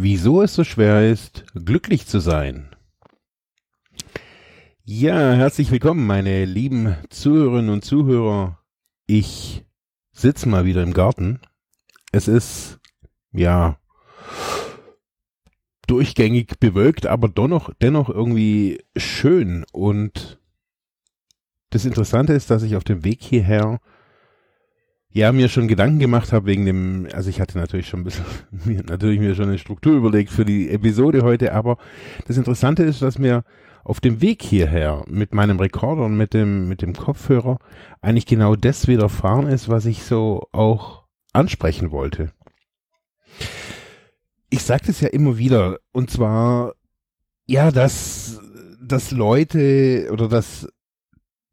Wieso es so schwer ist, glücklich zu sein. Ja, herzlich willkommen, meine lieben Zuhörerinnen und Zuhörer. Ich sitze mal wieder im Garten. Es ist, ja, durchgängig bewölkt, aber dennoch, dennoch irgendwie schön. Und das Interessante ist, dass ich auf dem Weg hierher ja mir schon Gedanken gemacht habe wegen dem, also ich hatte natürlich schon ein bisschen, natürlich mir schon eine Struktur überlegt für die Episode heute, aber das Interessante ist, dass mir auf dem Weg hierher mit meinem Rekorder und mit dem, mit dem Kopfhörer eigentlich genau das widerfahren ist, was ich so auch ansprechen wollte. Ich sage das ja immer wieder, und zwar, ja, dass, dass Leute oder dass,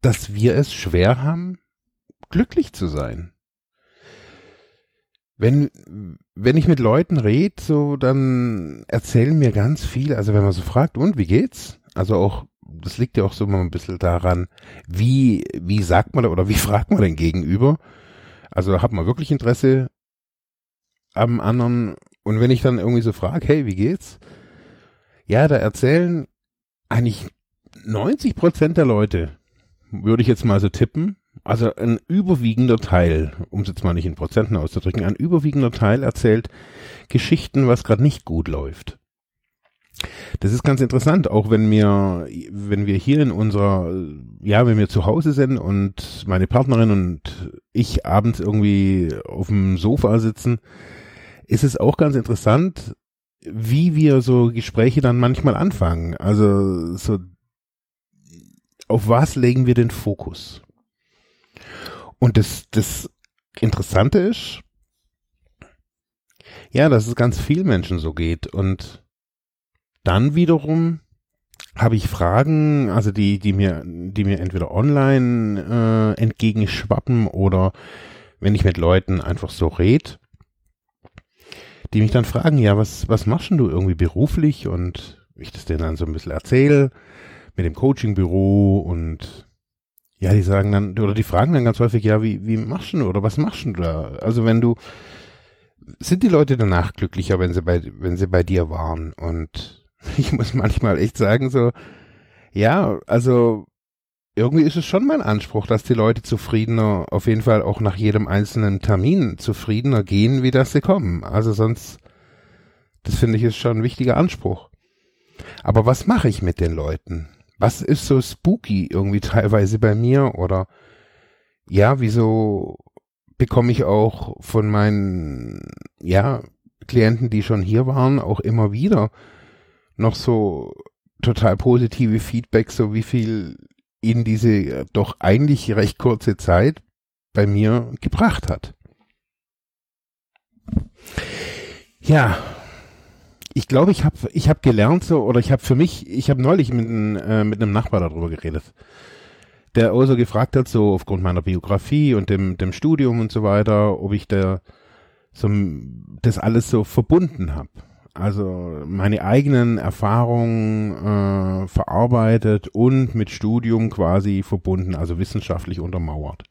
dass wir es schwer haben, glücklich zu sein. Wenn, wenn ich mit Leuten rede, so, dann erzählen mir ganz viel, also wenn man so fragt, und wie geht's? Also auch, das liegt ja auch so mal ein bisschen daran, wie, wie sagt man da oder wie fragt man denn gegenüber? Also hat man wirklich Interesse am anderen? Und wenn ich dann irgendwie so frage, hey, wie geht's? Ja, da erzählen eigentlich 90 Prozent der Leute, würde ich jetzt mal so tippen, also ein überwiegender Teil, um es jetzt mal nicht in Prozenten auszudrücken, ein überwiegender Teil erzählt Geschichten, was gerade nicht gut läuft. Das ist ganz interessant, auch wenn wir, wenn wir hier in unserer, ja, wenn wir zu Hause sind und meine Partnerin und ich abends irgendwie auf dem Sofa sitzen, ist es auch ganz interessant, wie wir so Gespräche dann manchmal anfangen. Also so, auf was legen wir den Fokus? Und das, das Interessante ist, ja, dass es ganz vielen Menschen so geht und dann wiederum habe ich Fragen, also die, die mir, die mir entweder online äh, entgegenschwappen oder wenn ich mit Leuten einfach so red, die mich dann fragen, ja, was, was machst denn du irgendwie beruflich? Und ich das denen dann so ein bisschen erzähle mit dem Coachingbüro und ja, die sagen dann, oder die fragen dann ganz häufig, ja, wie, wie machst du oder was machst du da? Also wenn du, sind die Leute danach glücklicher, wenn sie bei, wenn sie bei dir waren? Und ich muss manchmal echt sagen, so, ja, also irgendwie ist es schon mein Anspruch, dass die Leute zufriedener, auf jeden Fall auch nach jedem einzelnen Termin zufriedener gehen, wie dass sie kommen. Also sonst, das finde ich ist schon ein wichtiger Anspruch. Aber was mache ich mit den Leuten? Was ist so spooky irgendwie teilweise bei mir? Oder ja, wieso bekomme ich auch von meinen, ja, Klienten, die schon hier waren, auch immer wieder noch so total positive Feedback, so wie viel ihnen diese doch eigentlich recht kurze Zeit bei mir gebracht hat. Ja, ich glaube, ich habe ich hab gelernt so oder ich habe für mich, ich habe neulich mit, äh, mit einem Nachbar darüber geredet, der also gefragt hat so aufgrund meiner Biografie und dem dem Studium und so weiter, ob ich da so das alles so verbunden habe also meine eigenen Erfahrungen äh, verarbeitet und mit Studium quasi verbunden, also wissenschaftlich untermauert.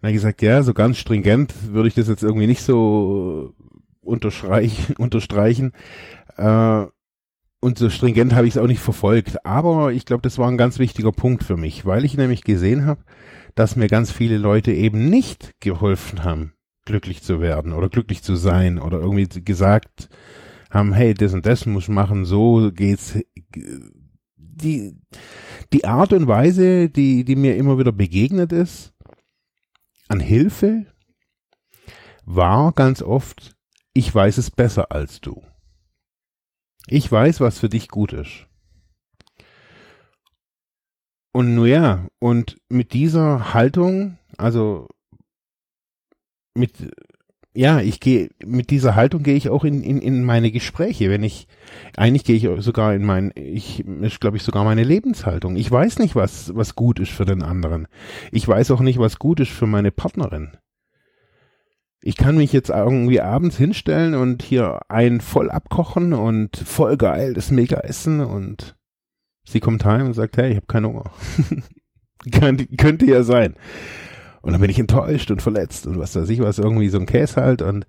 Dann habe ich gesagt, ja, so ganz stringent würde ich das jetzt irgendwie nicht so unterstreich, unterstreichen. Äh, und so stringent habe ich es auch nicht verfolgt. Aber ich glaube, das war ein ganz wichtiger Punkt für mich, weil ich nämlich gesehen habe, dass mir ganz viele Leute eben nicht geholfen haben, glücklich zu werden oder glücklich zu sein oder irgendwie gesagt haben, hey, das und das muss machen, so geht's. Die, die Art und Weise, die, die mir immer wieder begegnet ist, an Hilfe, war ganz oft, ich weiß es besser als du. Ich weiß, was für dich gut ist. Und nun ja, und mit dieser Haltung, also mit, ja, ich gehe, mit dieser Haltung gehe ich auch in, in, in meine Gespräche. Wenn ich, eigentlich gehe ich sogar in mein, ich, ist glaube ich sogar meine Lebenshaltung. Ich weiß nicht, was, was gut ist für den anderen. Ich weiß auch nicht, was gut ist für meine Partnerin. Ich kann mich jetzt irgendwie abends hinstellen und hier ein voll abkochen und voll geil, das mega essen und sie kommt heim und sagt, hey, ich habe keinen Hunger. könnte ja sein. Und dann bin ich enttäuscht und verletzt und was weiß ich was, irgendwie so ein Käse halt und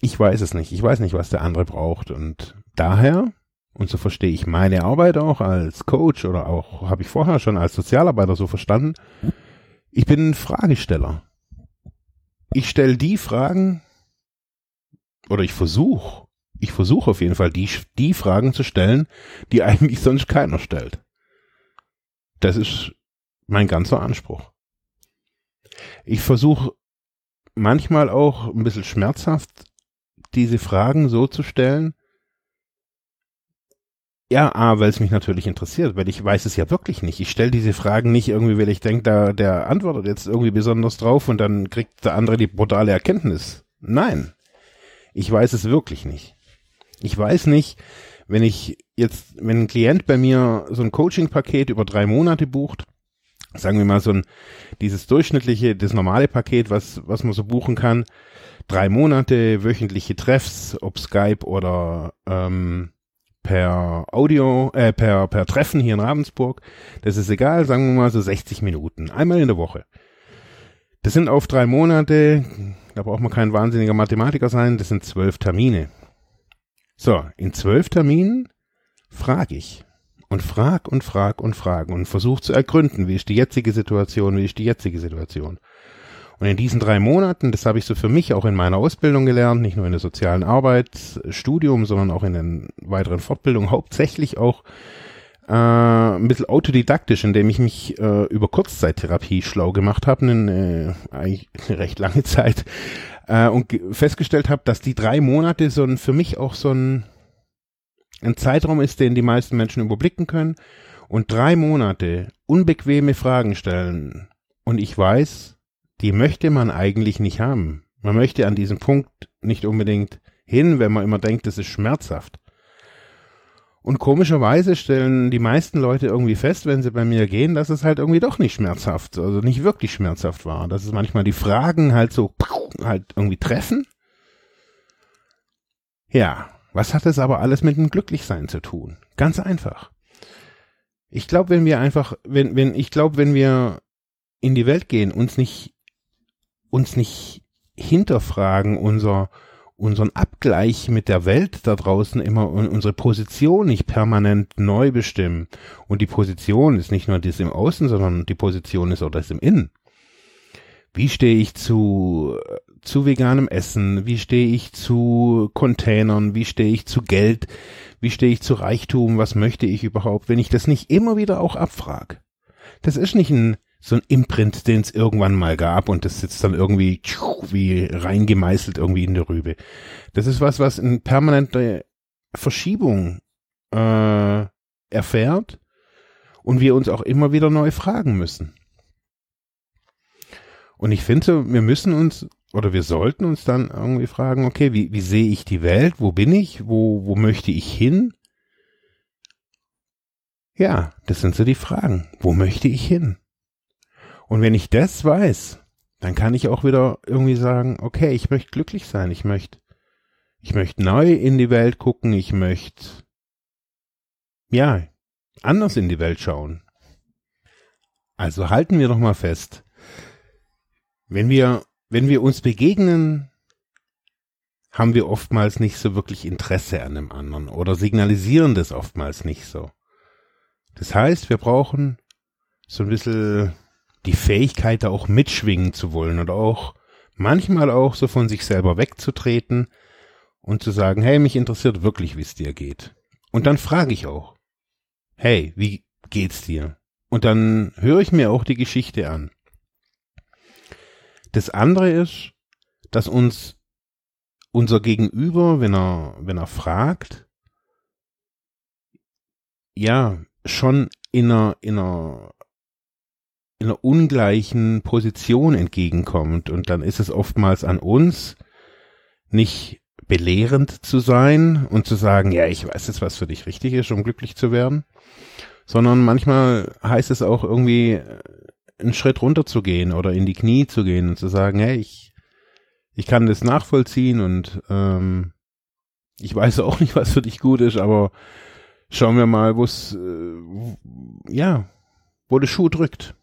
ich weiß es nicht. Ich weiß nicht, was der andere braucht und daher, und so verstehe ich meine Arbeit auch als Coach oder auch, habe ich vorher schon als Sozialarbeiter so verstanden, ich bin ein Fragesteller. Ich stelle die Fragen, oder ich versuche, ich versuche auf jeden Fall die, die Fragen zu stellen, die eigentlich sonst keiner stellt. Das ist mein ganzer Anspruch. Ich versuche manchmal auch ein bisschen schmerzhaft diese Fragen so zu stellen. Ja, A, weil es mich natürlich interessiert, weil ich weiß es ja wirklich nicht. Ich stelle diese Fragen nicht irgendwie, weil ich denke, da der antwortet jetzt irgendwie besonders drauf und dann kriegt der andere die brutale Erkenntnis. Nein, ich weiß es wirklich nicht. Ich weiß nicht, wenn ich jetzt, wenn ein Klient bei mir so ein Coaching-Paket über drei Monate bucht, sagen wir mal so ein, dieses durchschnittliche, das normale Paket, was, was man so buchen kann, drei Monate, wöchentliche Treffs, ob Skype oder ähm, per Audio, äh, per, per Treffen hier in Ravensburg, das ist egal, sagen wir mal so 60 Minuten, einmal in der Woche. Das sind auf drei Monate, da braucht man kein wahnsinniger Mathematiker sein, das sind zwölf Termine. So, in zwölf Terminen frage ich, und frag und frag und frag und versuch zu ergründen, wie ist die jetzige Situation, wie ist die jetzige Situation. Und in diesen drei Monaten, das habe ich so für mich auch in meiner Ausbildung gelernt, nicht nur in der sozialen Arbeit, Studium, sondern auch in den weiteren Fortbildungen, hauptsächlich auch äh, ein bisschen autodidaktisch, indem ich mich äh, über Kurzzeittherapie schlau gemacht habe, eine, äh, eigentlich eine recht lange Zeit, äh, und festgestellt habe, dass die drei Monate so ein, für mich auch so ein ein Zeitraum ist, den die meisten Menschen überblicken können und drei Monate unbequeme Fragen stellen. Und ich weiß, die möchte man eigentlich nicht haben. Man möchte an diesem Punkt nicht unbedingt hin, wenn man immer denkt, das ist schmerzhaft. Und komischerweise stellen die meisten Leute irgendwie fest, wenn sie bei mir gehen, dass es halt irgendwie doch nicht schmerzhaft, also nicht wirklich schmerzhaft war. Dass es manchmal die Fragen halt so halt irgendwie treffen. Ja, was hat es aber alles mit dem Glücklichsein zu tun? Ganz einfach. Ich glaube, wenn wir einfach, wenn, wenn, ich glaube, wenn wir in die Welt gehen, uns nicht, uns nicht hinterfragen, unser, unseren Abgleich mit der Welt da draußen immer und unsere Position nicht permanent neu bestimmen. Und die Position ist nicht nur das im Außen, sondern die Position ist auch das im Innen. Wie stehe ich zu zu veganem Essen? Wie stehe ich zu Containern? Wie stehe ich zu Geld? Wie stehe ich zu Reichtum? Was möchte ich überhaupt? Wenn ich das nicht immer wieder auch abfrag. Das ist nicht ein, so ein Imprint, den es irgendwann mal gab und das sitzt dann irgendwie wie reingemeißelt irgendwie in der Rübe. Das ist was, was in permanente Verschiebung äh, erfährt und wir uns auch immer wieder neu fragen müssen. Und ich finde, wir müssen uns oder wir sollten uns dann irgendwie fragen, okay, wie, wie sehe ich die Welt? Wo bin ich? Wo, wo möchte ich hin? Ja, das sind so die Fragen. Wo möchte ich hin? Und wenn ich das weiß, dann kann ich auch wieder irgendwie sagen, okay, ich möchte glücklich sein, ich möchte, ich möchte neu in die Welt gucken, ich möchte, ja, anders in die Welt schauen. Also halten wir doch mal fest, wenn wir wenn wir uns begegnen, haben wir oftmals nicht so wirklich Interesse an dem anderen oder signalisieren das oftmals nicht so. Das heißt, wir brauchen so ein bisschen die Fähigkeit, da auch mitschwingen zu wollen oder auch manchmal auch so von sich selber wegzutreten und zu sagen, hey, mich interessiert wirklich, wie es dir geht. Und dann frage ich auch, hey, wie geht's dir? Und dann höre ich mir auch die Geschichte an. Das andere ist, dass uns unser Gegenüber, wenn er, wenn er fragt, ja, schon in einer, in einer in einer ungleichen Position entgegenkommt. Und dann ist es oftmals an uns, nicht belehrend zu sein und zu sagen, ja, ich weiß jetzt, was für dich richtig ist, um glücklich zu werden, sondern manchmal heißt es auch irgendwie einen Schritt runter zu gehen oder in die Knie zu gehen und zu sagen, hey, ich, ich kann das nachvollziehen und ähm, ich weiß auch nicht, was für dich gut ist, aber schauen wir mal, wo es, äh, ja, wo der Schuh drückt.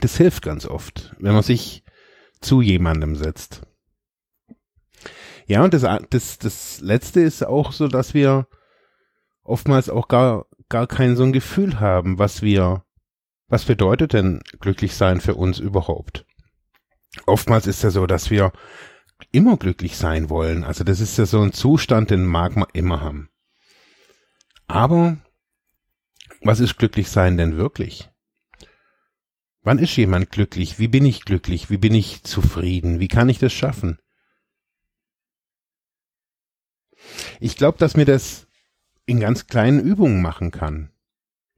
Das hilft ganz oft, wenn man sich zu jemandem setzt. Ja, und das, das, das letzte ist auch so, dass wir oftmals auch gar, gar kein so ein Gefühl haben, was wir, was bedeutet denn glücklich sein für uns überhaupt? Oftmals ist ja so, dass wir immer glücklich sein wollen. Also das ist ja so ein Zustand, den mag man immer haben. Aber was ist glücklich sein denn wirklich? Wann ist jemand glücklich? Wie bin ich glücklich? Wie bin ich zufrieden? Wie kann ich das schaffen? Ich glaube, dass mir das in ganz kleinen Übungen machen kann,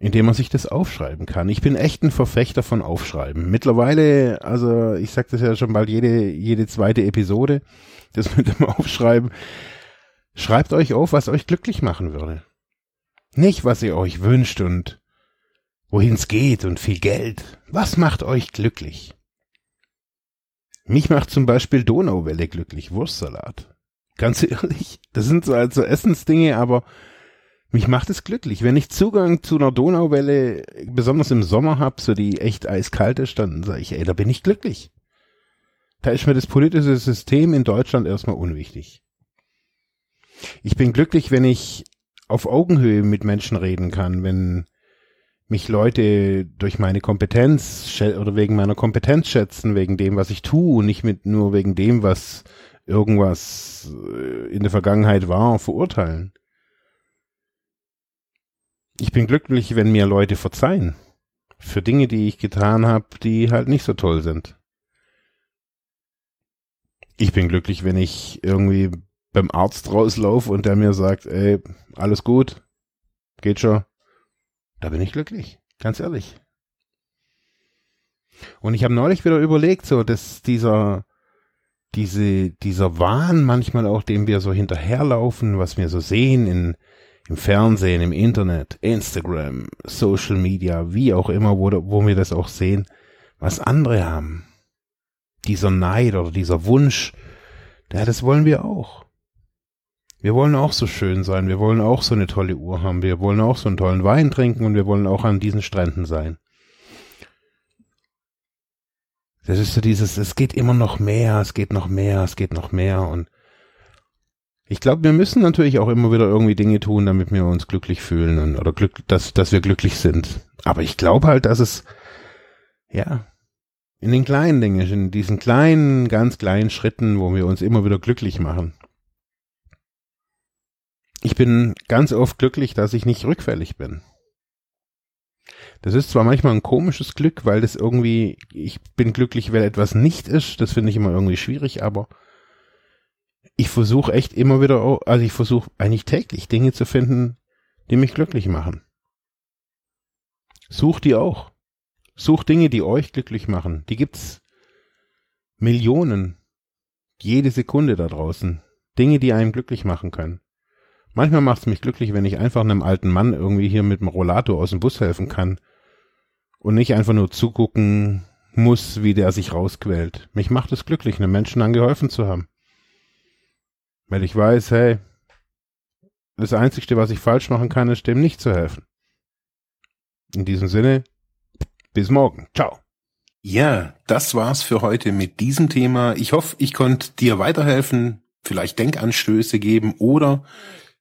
indem man sich das aufschreiben kann. Ich bin echt ein Verfechter von Aufschreiben. Mittlerweile, also ich sage das ja schon bald jede, jede zweite Episode, das mit dem Aufschreiben. Schreibt euch auf, was euch glücklich machen würde. Nicht, was ihr euch wünscht und wohin es geht und viel Geld. Was macht euch glücklich? Mich macht zum Beispiel Donauwelle glücklich, Wurstsalat. Ganz ehrlich, das sind so also Essensdinge, aber mich macht es glücklich. Wenn ich Zugang zu einer Donauwelle, besonders im Sommer hab, so die echt eiskalt ist, dann sage ich, ey, da bin ich glücklich. Da ist mir das politische System in Deutschland erstmal unwichtig. Ich bin glücklich, wenn ich auf Augenhöhe mit Menschen reden kann, wenn mich Leute durch meine Kompetenz oder wegen meiner Kompetenz schätzen, wegen dem, was ich tue, und nicht mit nur wegen dem, was irgendwas äh, in der Vergangenheit war, verurteilen. Ich bin glücklich, wenn mir Leute verzeihen für Dinge, die ich getan habe, die halt nicht so toll sind. Ich bin glücklich, wenn ich irgendwie beim Arzt rauslaufe und der mir sagt, ey, alles gut, geht schon. Da bin ich glücklich, ganz ehrlich. Und ich habe neulich wieder überlegt, so, dass dieser diese, dieser Wahn manchmal auch, dem wir so hinterherlaufen, was wir so sehen in, im Fernsehen, im Internet, Instagram, Social Media, wie auch immer, wo, wo wir das auch sehen, was andere haben. Dieser Neid oder dieser Wunsch, ja, das wollen wir auch. Wir wollen auch so schön sein, wir wollen auch so eine tolle Uhr haben, wir wollen auch so einen tollen Wein trinken und wir wollen auch an diesen Stränden sein. Das ist so dieses, es geht immer noch mehr, es geht noch mehr, es geht noch mehr und ich glaube, wir müssen natürlich auch immer wieder irgendwie Dinge tun, damit wir uns glücklich fühlen und, oder glück, dass, dass wir glücklich sind. Aber ich glaube halt, dass es, ja, in den kleinen Dingen, in diesen kleinen, ganz kleinen Schritten, wo wir uns immer wieder glücklich machen. Ich bin ganz oft glücklich, dass ich nicht rückfällig bin. Das ist zwar manchmal ein komisches Glück, weil das irgendwie, ich bin glücklich, wenn etwas nicht ist. Das finde ich immer irgendwie schwierig, aber ich versuche echt immer wieder, also ich versuche eigentlich täglich Dinge zu finden, die mich glücklich machen. Sucht die auch. Sucht Dinge, die euch glücklich machen. Die gibt's Millionen. Jede Sekunde da draußen. Dinge, die einen glücklich machen können. Manchmal macht es mich glücklich, wenn ich einfach einem alten Mann irgendwie hier mit dem Rollator aus dem Bus helfen kann und nicht einfach nur zugucken muss, wie der sich rausquält. Mich macht es glücklich, einem Menschen dann geholfen zu haben. Weil ich weiß, hey, das Einzige, was ich falsch machen kann, ist dem nicht zu helfen. In diesem Sinne, bis morgen. Ciao. Ja, das war's für heute mit diesem Thema. Ich hoffe, ich konnte dir weiterhelfen, vielleicht Denkanstöße geben oder